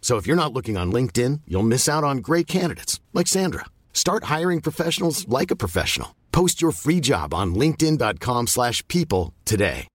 So if you're not looking on LinkedIn, you'll miss out on great candidates like Sandra. Start hiring professionals like a professional. Post your free job on linkedin.com/people today.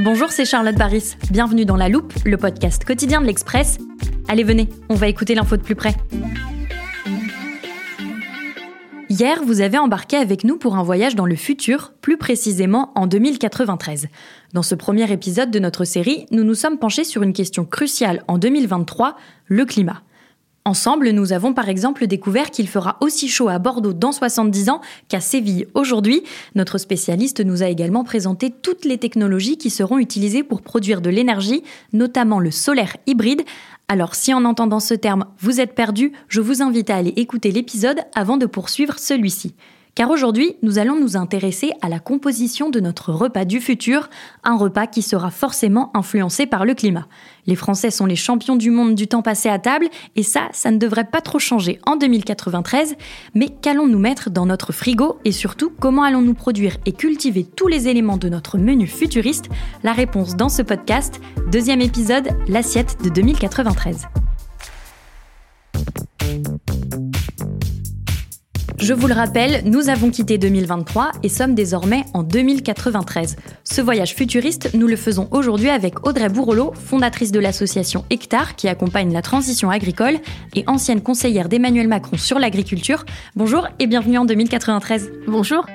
Bonjour, c'est Charlotte Baris. Bienvenue dans La Loupe, le podcast quotidien de l'Express. Allez, venez, on va écouter l'info de plus près. Hier, vous avez embarqué avec nous pour un voyage dans le futur, plus précisément en 2093. Dans ce premier épisode de notre série, nous nous sommes penchés sur une question cruciale en 2023, le climat. Ensemble, nous avons par exemple découvert qu'il fera aussi chaud à Bordeaux dans 70 ans qu'à Séville aujourd'hui. Notre spécialiste nous a également présenté toutes les technologies qui seront utilisées pour produire de l'énergie, notamment le solaire hybride. Alors si en entendant ce terme vous êtes perdu, je vous invite à aller écouter l'épisode avant de poursuivre celui-ci. Car aujourd'hui, nous allons nous intéresser à la composition de notre repas du futur, un repas qui sera forcément influencé par le climat. Les Français sont les champions du monde du temps passé à table, et ça, ça ne devrait pas trop changer en 2093. Mais qu'allons-nous mettre dans notre frigo, et surtout, comment allons-nous produire et cultiver tous les éléments de notre menu futuriste? La réponse dans ce podcast, deuxième épisode, l'assiette de 2093. Je vous le rappelle, nous avons quitté 2023 et sommes désormais en 2093. Ce voyage futuriste, nous le faisons aujourd'hui avec Audrey Bourrelot, fondatrice de l'association Hectare qui accompagne la transition agricole et ancienne conseillère d'Emmanuel Macron sur l'agriculture. Bonjour et bienvenue en 2093. Bonjour.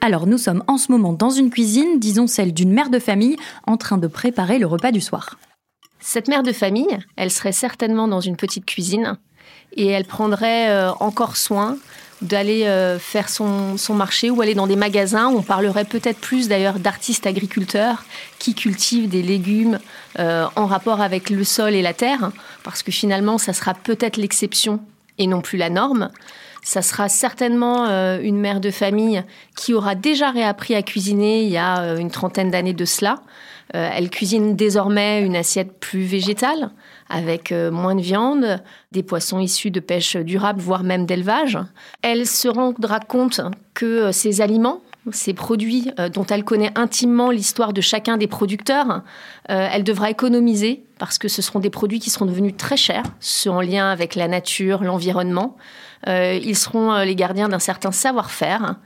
Alors nous sommes en ce moment dans une cuisine, disons celle d'une mère de famille, en train de préparer le repas du soir. Cette mère de famille, elle serait certainement dans une petite cuisine et elle prendrait euh, encore soin d'aller euh, faire son, son, marché ou aller dans des magasins. On parlerait peut-être plus d'ailleurs d'artistes agriculteurs qui cultivent des légumes euh, en rapport avec le sol et la terre, parce que finalement, ça sera peut-être l'exception et non plus la norme. Ça sera certainement une mère de famille qui aura déjà réappris à cuisiner il y a une trentaine d'années de cela. elle cuisine désormais une assiette plus végétale avec euh, moins de viande, des poissons issus de pêche durable, voire même d'élevage. Elle se rendra compte que euh, ces aliments, ces produits euh, dont elle connaît intimement l'histoire de chacun des producteurs, elle devra économiser parce que ce seront des produits qui seront devenus très chers, ceux en lien avec la nature, l'environnement. ils seront les gardiens d'un certain savoir-faire.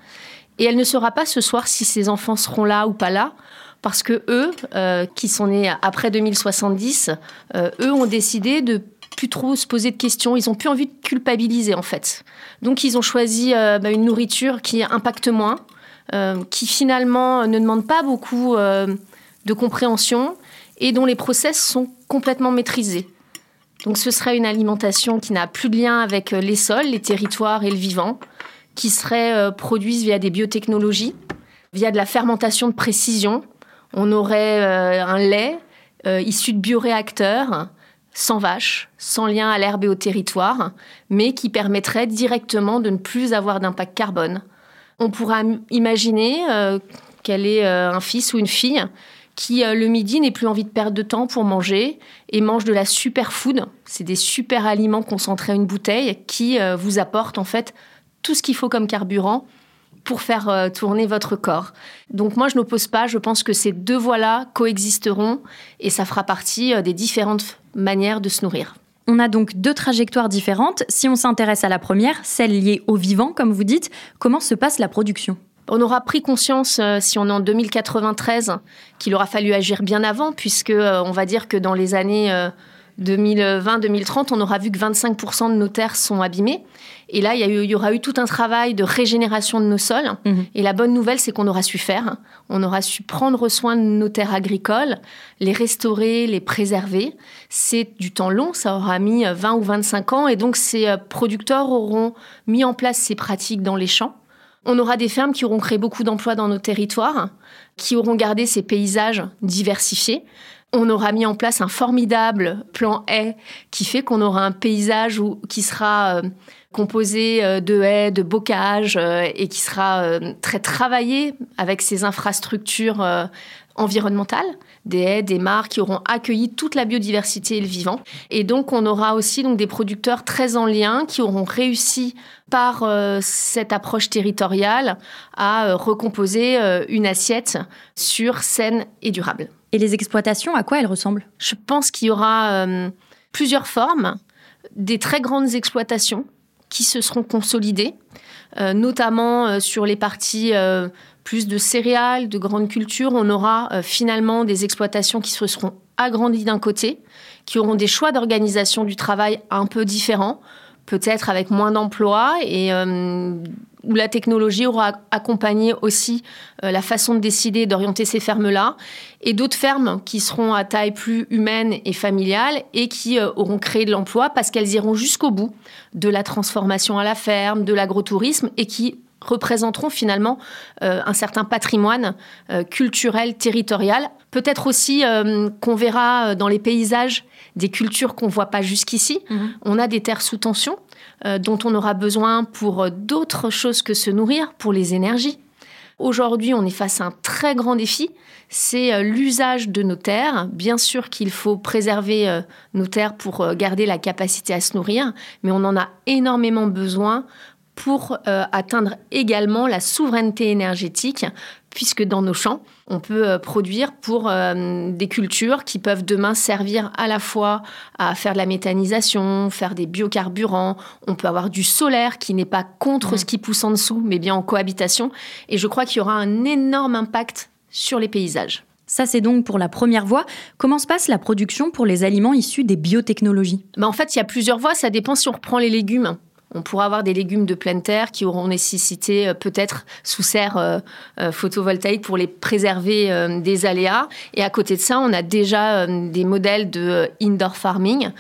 Et elle ne saura pas ce soir si ses enfants seront là ou pas là, parce que eux, euh, qui sont nés après 2070, euh, eux ont décidé de plus trop se poser de questions. Ils ont plus envie de culpabiliser en fait. Donc ils ont choisi euh, bah, une nourriture qui impacte moins, qui finalement ne demande pas beaucoup de compréhension et dont les process sont complètement maîtrisés. Donc ce serait une alimentation qui n'a plus de lien avec les sols, les territoires et le vivant, qui serait produite via des biotechnologies, via de la fermentation de précision, on aurait euh, un lait euh, issu de bioréacteurs, sans vaches, sans lien à l'herbe et au territoire, mais qui permettrait directement de ne plus avoir d'impact carbone. On pourra imaginer euh, qu'elle est un fils ou une fille qui, le midi, n'ait plus envie de perdre de temps pour manger et mange de la superfood. C'est des super aliments concentrés à une bouteille qui vous apportent en fait tout ce qu'il faut comme carburant pour faire euh, tourner votre corps. Donc moi, je n'oppose pas, je pense que ces deux voies-là coexisteront et ça fera partie euh, des différentes manières de se nourrir. On a donc deux trajectoires différentes. Si on s'intéresse à la première, celle liée au vivant, comme vous dites, comment se passe la production? On aura pris conscience, euh, si on est en 2093, qu'il aura fallu agir bien avant, puisque euh, on va dire que dans les années 2020-2030, on aura vu que 25% de nos terres sont abîmées. Et là, il y, aura eu tout un travail de régénération de nos sols. Mhm. Et la bonne nouvelle, c'est qu'on aura su faire. On aura su prendre soin de nos terres agricoles, les restaurer, les préserver. C'est du temps long, ça aura mis 20 ou 25 ans. Et donc, ces euh, producteurs auront mis en place ces pratiques dans les champs. On aura des fermes qui auront créé beaucoup d'emplois dans nos territoires, qui auront gardé ces paysages diversifiés. On aura mis en place un formidable plan haie qui fait qu'on aura un paysage qui sera euh, composé euh, de haies, de bocages euh, et qui sera très travaillé avec ces infrastructures environnementales, des haies, des mares qui auront accueilli toute la biodiversité et le vivant. Et donc on aura aussi donc des producteurs très en lien qui auront réussi par cette approche territoriale à recomposer une assiette sûre, saine et durable. Et les exploitations, à quoi elles ressemblent? Je pense qu'il y aura euh, plusieurs formes, des très grandes exploitations qui se seront consolidées, euh, notamment euh, sur les parties plus de céréales, de grandes cultures. On aura finalement des exploitations qui se seront agrandies d'un côté, qui auront des choix d'organisation du travail un peu différents, peut-être avec moins d'emplois et où la technologie aura accompagné aussi euh, la façon de décider d'orienter ces fermes-là, et d'autres fermes qui seront à taille plus humaine et familiale et qui euh, auront créé de l'emploi parce qu'elles iront jusqu'au bout de la transformation à la ferme, de l'agrotourisme, et qui représenteront finalement euh, un certain patrimoine culturel, territorial. Peut-être aussi qu'on verra dans les paysages des cultures qu'on ne voit pas jusqu'ici. Mhm. On a des terres sous tension euh, dont on aura besoin pour euh, d'autres choses que se nourrir, pour les énergies. Aujourd'hui, on est face à un très grand défi, c'est euh, l'usage de nos terres. Bien sûr qu'il faut préserver nos terres pour garder la capacité à se nourrir, mais on en a énormément besoin pour atteindre également la souveraineté énergétique puisque dans nos champs, on peut euh, produire pour euh, des cultures qui peuvent demain servir à la fois à faire de la méthanisation, faire des biocarburants. On peut avoir du solaire qui n'est pas contre mmh. ce qui pousse en dessous, mais bien en cohabitation. Et je crois qu'il y aura un énorme impact sur les paysages. Ça, c'est donc pour la première voie. Comment se passe la production pour les aliments issus des biotechnologies? Ben, En fait, il y a plusieurs voies. Ça dépend si on reprend les légumes. On pourra avoir des légumes de pleine terre qui auront nécessité euh, peut-être sous serre euh, euh, photovoltaïque pour les préserver des aléas. Et à côté de ça, on a déjà des modèles de indoor farming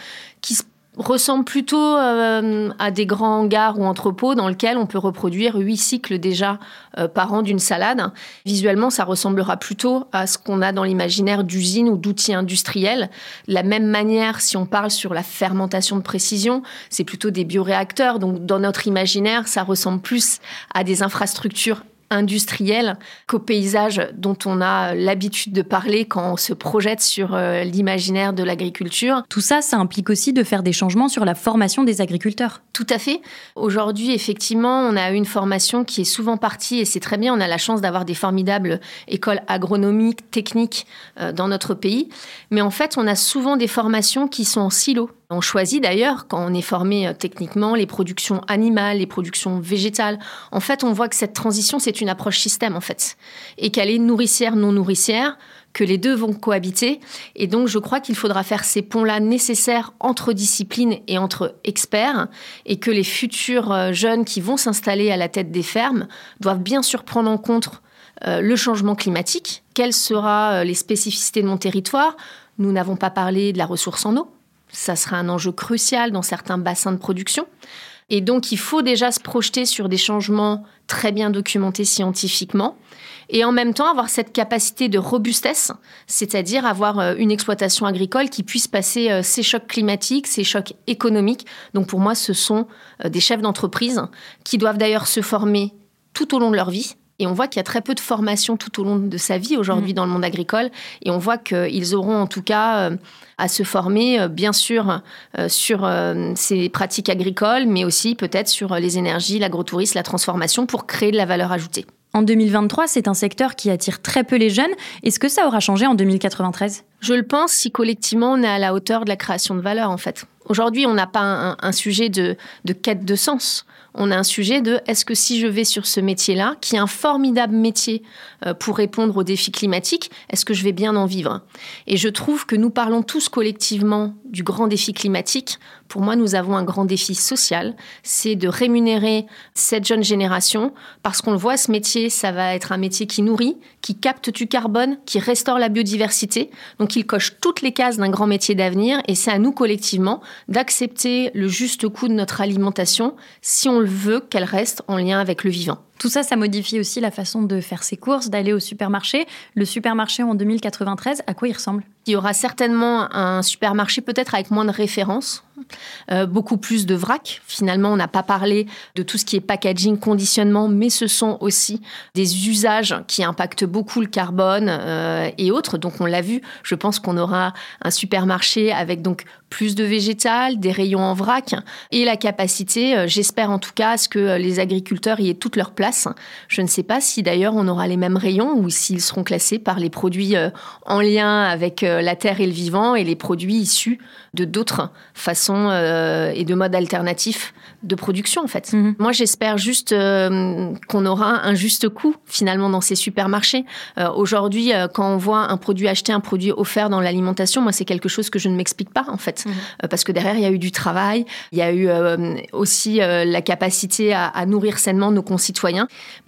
qui se ressemble plutôt euh, à des grands hangars ou entrepôts dans lesquels on peut reproduire huit cycles déjà euh, par an d'une salade. Visuellement, ça ressemblera plutôt à ce qu'on a dans l'imaginaire d'usines ou d'outils industriels. De la même manière, si on parle sur la fermentation de précision, c'est plutôt des bioréacteurs. Donc, dans notre imaginaire, ça ressemble plus à des infrastructures industriel qu'au paysage dont on a l'habitude de parler quand on se projette sur euh, l'imaginaire de l'agriculture. Tout ça, ça implique aussi de faire des changements sur la formation des agriculteurs. Tout à fait. Aujourd'hui, effectivement, on a une formation qui est souvent partie, et c'est très bien, on a la chance d'avoir des formidables écoles agronomiques, techniques euh, dans notre pays, mais en fait, on a souvent des formations qui sont en silo. On choisit d'ailleurs, quand on est formé euh, techniquement, les productions animales, les productions végétales. En fait, on voit que cette transition, c'est une approche système, en fait. Et qu'elle est nourricière, non nourricière, que les deux vont cohabiter. Et donc, je crois qu'il faudra faire ces ponts-là nécessaires entre disciplines et entre experts. Et que les futurs euh, jeunes qui vont s'installer à la tête des fermes doivent bien sûr prendre en compte euh, le changement climatique. Quelles seront les spécificités de mon territoire? Nous n'avons pas parlé de la ressource en eau ça sera un enjeu crucial dans certains bassins de production. Et donc, il faut déjà se projeter sur des changements très bien documentés scientifiquement et en même temps avoir cette capacité de robustesse, c'est-à-dire avoir euh, une exploitation agricole qui puisse passer euh, ces chocs climatiques, ces chocs économiques. Donc, pour moi, ce sont euh, des chefs d'entreprise qui doivent d'ailleurs se former tout au long de leur vie et on voit qu'il y a très peu de formation tout au long de sa vie aujourd'hui mm. dans le monde agricole. Et on voit qu'ils auront en tout cas euh, à se former, euh, bien sûr, euh, sur ces pratiques agricoles, mais aussi peut-être sur les énergies, l'agrotourisme, la transformation pour créer de la valeur ajoutée. En 2023, c'est un secteur qui attire très peu les jeunes. Est-ce que ça aura changé en 2093 Je le pense si collectivement on est à la hauteur de la création de valeur en fait. Aujourd'hui, on n'a pas un, sujet de, quête de sens. On a un sujet de est-ce que si je vais sur ce métier-là, qui est un formidable métier euh, pour répondre aux défis climatiques, est-ce que je vais bien en vivre? Et je trouve que nous parlons tous collectivement du grand défi climatique. Pour moi, nous avons un grand défi social, c'est de rémunérer cette jeune génération parce qu'on le voit, ce métier, ça va être un métier qui nourrit, qui capte du carbone, qui restaure la biodiversité. Il coche toutes les cases d'un grand métier d'avenir et c'est à nous collectivement d'accepter le juste coût de notre alimentation si on le veut qu'elle reste en lien avec le vivant. Tout ça, ça modifie aussi la façon de faire ses courses, d'aller au supermarché. Le supermarché en 2093, à quoi il ressemble? Il y aura certainement un supermarché peut-être avec moins de références, euh, beaucoup plus de vrac. Finalement, on n'a pas parlé de tout ce qui est packaging, conditionnement, mais ce sont aussi des usages qui impactent beaucoup le carbone euh, et autres. Donc, on l'a vu. Je pense qu'on aura un supermarché avec donc plus de végétal, des rayons en vrac et la capacité, euh, j'espère en tout cas, à ce que les agriculteurs y aient toute leur place je ne sais pas si d'ailleurs on aura les mêmes rayons ou s'ils seront classés par les produits euh, en lien avec euh, la terre et le vivant et les produits issus de d'autres façons euh, et de modes alternatifs de production en fait. Mhm. Moi j'espère juste qu'on aura un juste coût finalement dans ces supermarchés. Aujourd'hui quand on voit un produit acheté, un produit offert dans l'alimentation, moi c'est quelque chose que je ne m'explique pas en fait. Mhm. parce que derrière il y a eu du travail, il y a eu aussi la capacité à nourrir sainement nos concitoyens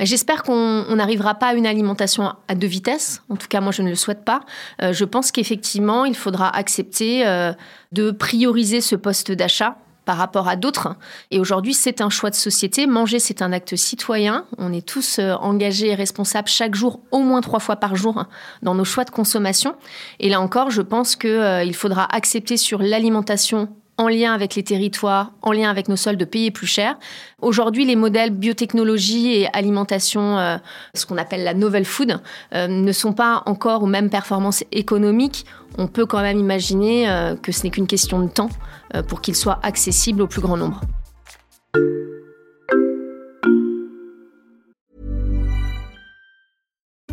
J'espère qu'on n'arrivera pas à une alimentation à deux vitesses. En tout cas, moi, je ne le souhaite pas. Euh, je pense qu'effectivement, il faudra accepter euh, de prioriser ce poste d'achat par rapport à d'autres. Et aujourd'hui, c'est un choix de société. Manger, c'est un acte citoyen. On est tous euh, engagés et responsables chaque jour, au moins trois fois par jour, dans nos choix de consommation. Et là encore, je pense qu'il faudra accepter sur l'alimentation en lien avec les territoires, en lien avec nos sols, de payer plus cher. Aujourd'hui, les modèles biotechnologie et alimentation, euh, ce qu'on appelle la novel food, euh, ne sont pas encore aux mêmes performances économiques. On peut quand même imaginer euh, que ce n'est qu'une question de temps pour qu'ils soient accessibles au plus grand nombre.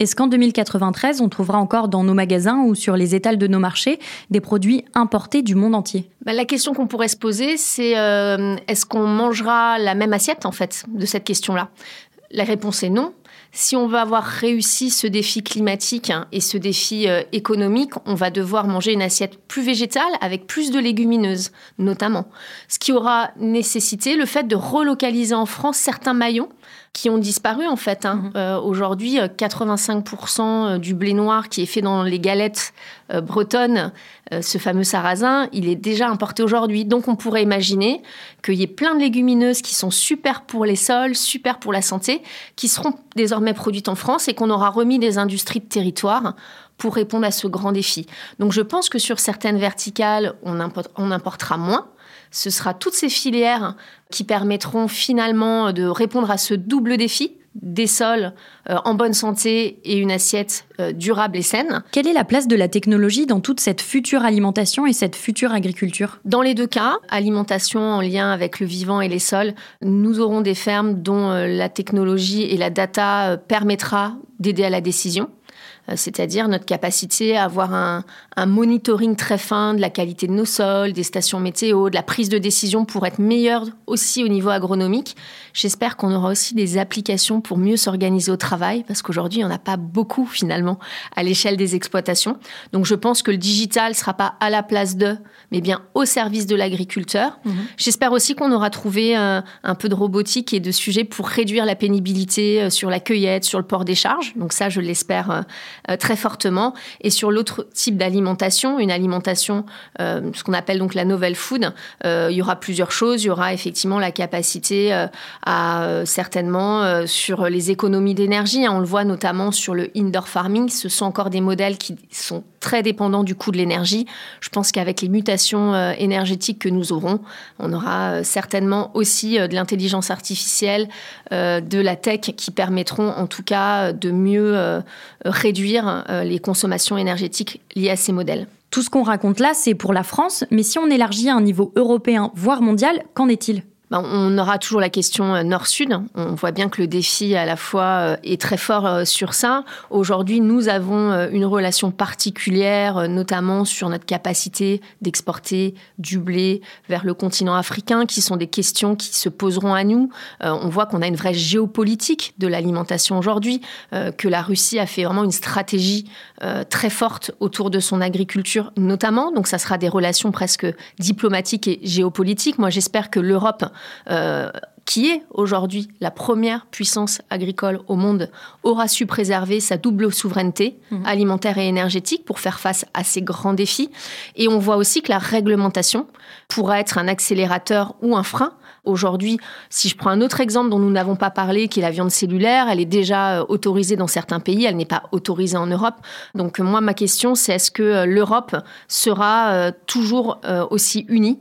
Est-ce qu'en 2093, on trouvera encore dans nos magasins ou sur les étals de nos marchés des produits importés du monde entier? Bah, La question qu'on pourrait se poser, c'est euh, est-ce qu'on mangera la même assiette en fait de cette question-là? La réponse est non. Si on veut avoir réussi ce défi climatique et ce défi euh, économique, on va devoir manger une assiette plus végétale avec plus de légumineuses, notamment. Ce qui aura nécessité le fait de relocaliser en France certains maillons qui ont disparu en fait. Hein. Mhm. Euh, aujourd'hui, 85% euh, du blé noir qui est fait dans les galettes euh, bretonnes, ce fameux sarrasin, il est déjà importé aujourd'hui. Donc on pourrait imaginer qu'il y ait plein de légumineuses qui sont super pour les sols, super pour la santé, qui seront désormais produites en France et qu'on aura remis des industries de territoire pour répondre à ce grand défi. Donc je pense que sur certaines verticales, on, on importera moins ce sera toutes ces filières qui permettront finalement de répondre à ce double défi des sols euh, en bonne santé et une assiette euh, durable et saine. Quelle est la place de la technologie dans toute cette future alimentation et cette future agriculture? Dans les deux cas, alimentation en lien avec le vivant et les sols, nous aurons des fermes dont euh, la technologie et la data permettra d'aider à la décision. Euh, c'est-à-dire notre capacité à avoir un, monitoring très fin de la qualité de nos sols, des stations météo, de la prise de décision pour être meilleur aussi au niveau agronomique. J'espère qu'on aura aussi des applications pour mieux s'organiser au travail, parce qu'aujourd'hui, il n'y en a pas beaucoup finalement à l'échelle des exploitations. Donc je pense que le digital ne sera pas à la place de, mais bien au service de l'agriculteur. Mhm. J'espère aussi qu'on aura trouvé euh, un peu de robotique et de sujets pour réduire la pénibilité euh, sur la cueillette, sur le port des charges. Donc ça, je l'espère très fortement. Et sur l'autre type d'alimentation, une alimentation, euh, ce qu'on appelle donc la novel food, euh, il y aura plusieurs choses. Il y aura effectivement la capacité à certainement sur les économies d'énergie. Hein. on le voit notamment sur le indoor farming. Ce sont encore des modèles qui sont très dépendants du coût de l'énergie. Je pense qu'avec les mutations énergétiques que nous aurons, on aura certainement aussi de l'intelligence artificielle, de la tech qui permettront en tout cas de mieux réduire les consommations énergétiques liées à ces modèles. Tout ce qu'on raconte là, c'est pour la France, mais si on élargit à un niveau européen, voire mondial, qu'en est-il? Ben, on aura toujours la question euh, nord-sud. On voit bien que le défi à la fois euh, est très fort euh, sur ça. Aujourd'hui, nous avons une relation particulière, notamment sur notre capacité d'exporter du blé vers le continent africain, qui sont des questions qui se poseront à nous. On voit qu'on a une vraie géopolitique de l'alimentation aujourd'hui, que la Russie a fait vraiment une stratégie très forte autour de son agriculture, notamment. Donc, ça sera des relations presque diplomatiques et géopolitiques. Moi, j'espère que l'Europe euh, qui est aujourd'hui la première puissance agricole au monde, aura su préserver sa double souveraineté mhm. alimentaire et énergétique pour faire face à ces grands défis. Et on voit aussi que la réglementation pourra être un accélérateur ou un frein. Aujourd'hui, si je prends un autre exemple dont nous n'avons pas parlé, qui est la viande cellulaire, elle est déjà euh, autorisée dans certains pays, elle n'est pas autorisée en Europe. Donc moi, ma question, c'est est-ce que euh, l'Europe sera toujours aussi unie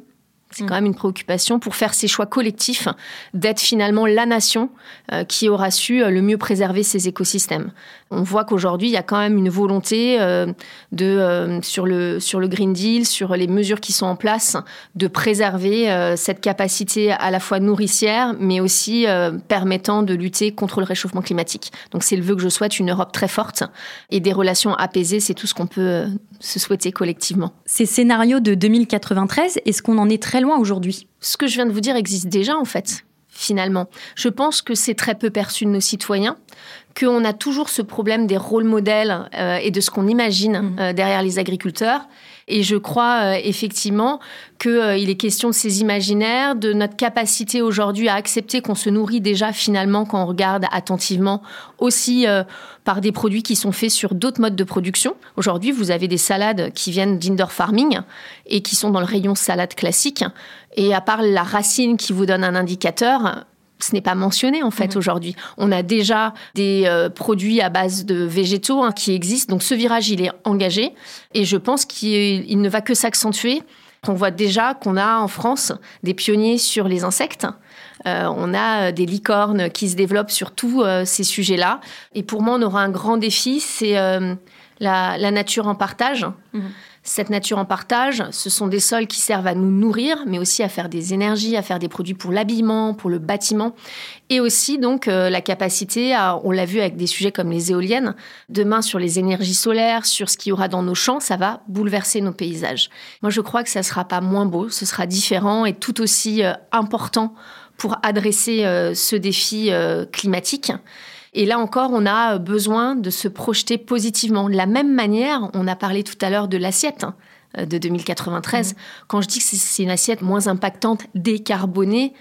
c'est quand mm. même une préoccupation pour faire ces choix collectifs d'être finalement la nation euh, qui aura su euh, le mieux préserver ses écosystèmes. On voit qu'aujourd'hui, il y a quand même une volonté euh, de, sur, le, sur le Green Deal, sur les mesures qui sont en place, de préserver cette capacité à la fois nourricière, mais aussi permettant de lutter contre le réchauffement climatique. Donc c'est le vœu que je souhaite, une Europe très forte et des relations apaisées, c'est tout ce qu'on peut se souhaiter collectivement. Ces scénarios de 2093, est-ce qu'on en est très loin aujourd'hui Ce que je viens de vous dire existe déjà en fait finalement. Je pense que c'est très peu perçu de nos citoyens, qu'on a toujours ce problème des rôles modèles euh, et de ce qu'on imagine mmh. euh, derrière les agriculteurs. Et je crois euh, effectivement qu'il euh, est question de ces imaginaires, de notre capacité aujourd'hui à accepter qu'on se nourrit déjà finalement quand on regarde attentivement aussi euh, par des produits qui sont faits sur d'autres modes de production. Aujourd'hui, vous avez des salades qui viennent d'indoor farming et qui sont dans le rayon salade classique. Et à part la racine qui vous donne un indicateur, ce n'est pas mentionné en fait mhm. aujourd'hui. On a déjà des euh, produits à base de végétaux hein, qui existent, donc ce virage il est engagé et je pense qu'il ne va que s'accentuer. On voit déjà qu'on a en France des pionniers sur les insectes. Euh, on a des licornes qui se développent sur tous euh, ces sujets-là. Et pour moi, on aura un grand défi, c'est la, nature en partage. Mhm. Cette nature en partage, ce sont des sols qui servent à nous nourrir, mais aussi à faire des énergies, à faire des produits pour l'habillement, pour le bâtiment, et aussi donc euh, la capacité, à, on l'a vu avec des sujets comme les éoliennes, demain sur les énergies solaires, sur ce qu'il y aura dans nos champs, ça va bouleverser nos paysages. Moi, je crois que ça sera pas moins beau, ce sera différent et tout aussi euh, important pour adresser euh, ce défi climatique. Et là encore, on a besoin de se projeter positivement. De la même manière, on a parlé tout à l'heure de l'assiette hein, de 2093. Mmh. Quand je dis que c'est une assiette moins impactante, décarbonée,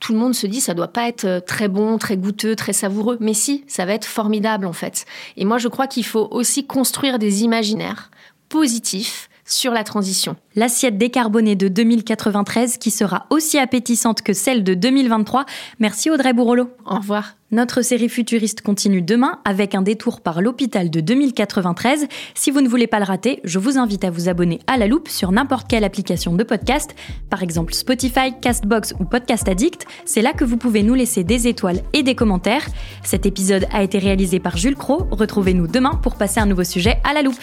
tout le monde se dit ça doit pas être euh, très bon, très goûteux, très savoureux, mais si, ça va être formidable en fait. Et moi je crois qu'il faut aussi construire des imaginaires positifs sur la transition. L'assiette décarbonée de 2093 qui sera aussi appétissante que celle de 2023. Merci Audrey Bourrolo. Au revoir. Notre série futuriste continue demain avec un détour par l'hôpital de 2093. Si vous ne voulez pas le rater, je vous invite à vous abonner à la loupe sur n'importe quelle application de podcast, par exemple Spotify, Castbox ou Podcast Addict. C'est là que vous pouvez nous laisser des étoiles et des commentaires. Cet épisode a été réalisé par Jules Cro. Retrouvez-nous demain pour passer un nouveau sujet à la loupe.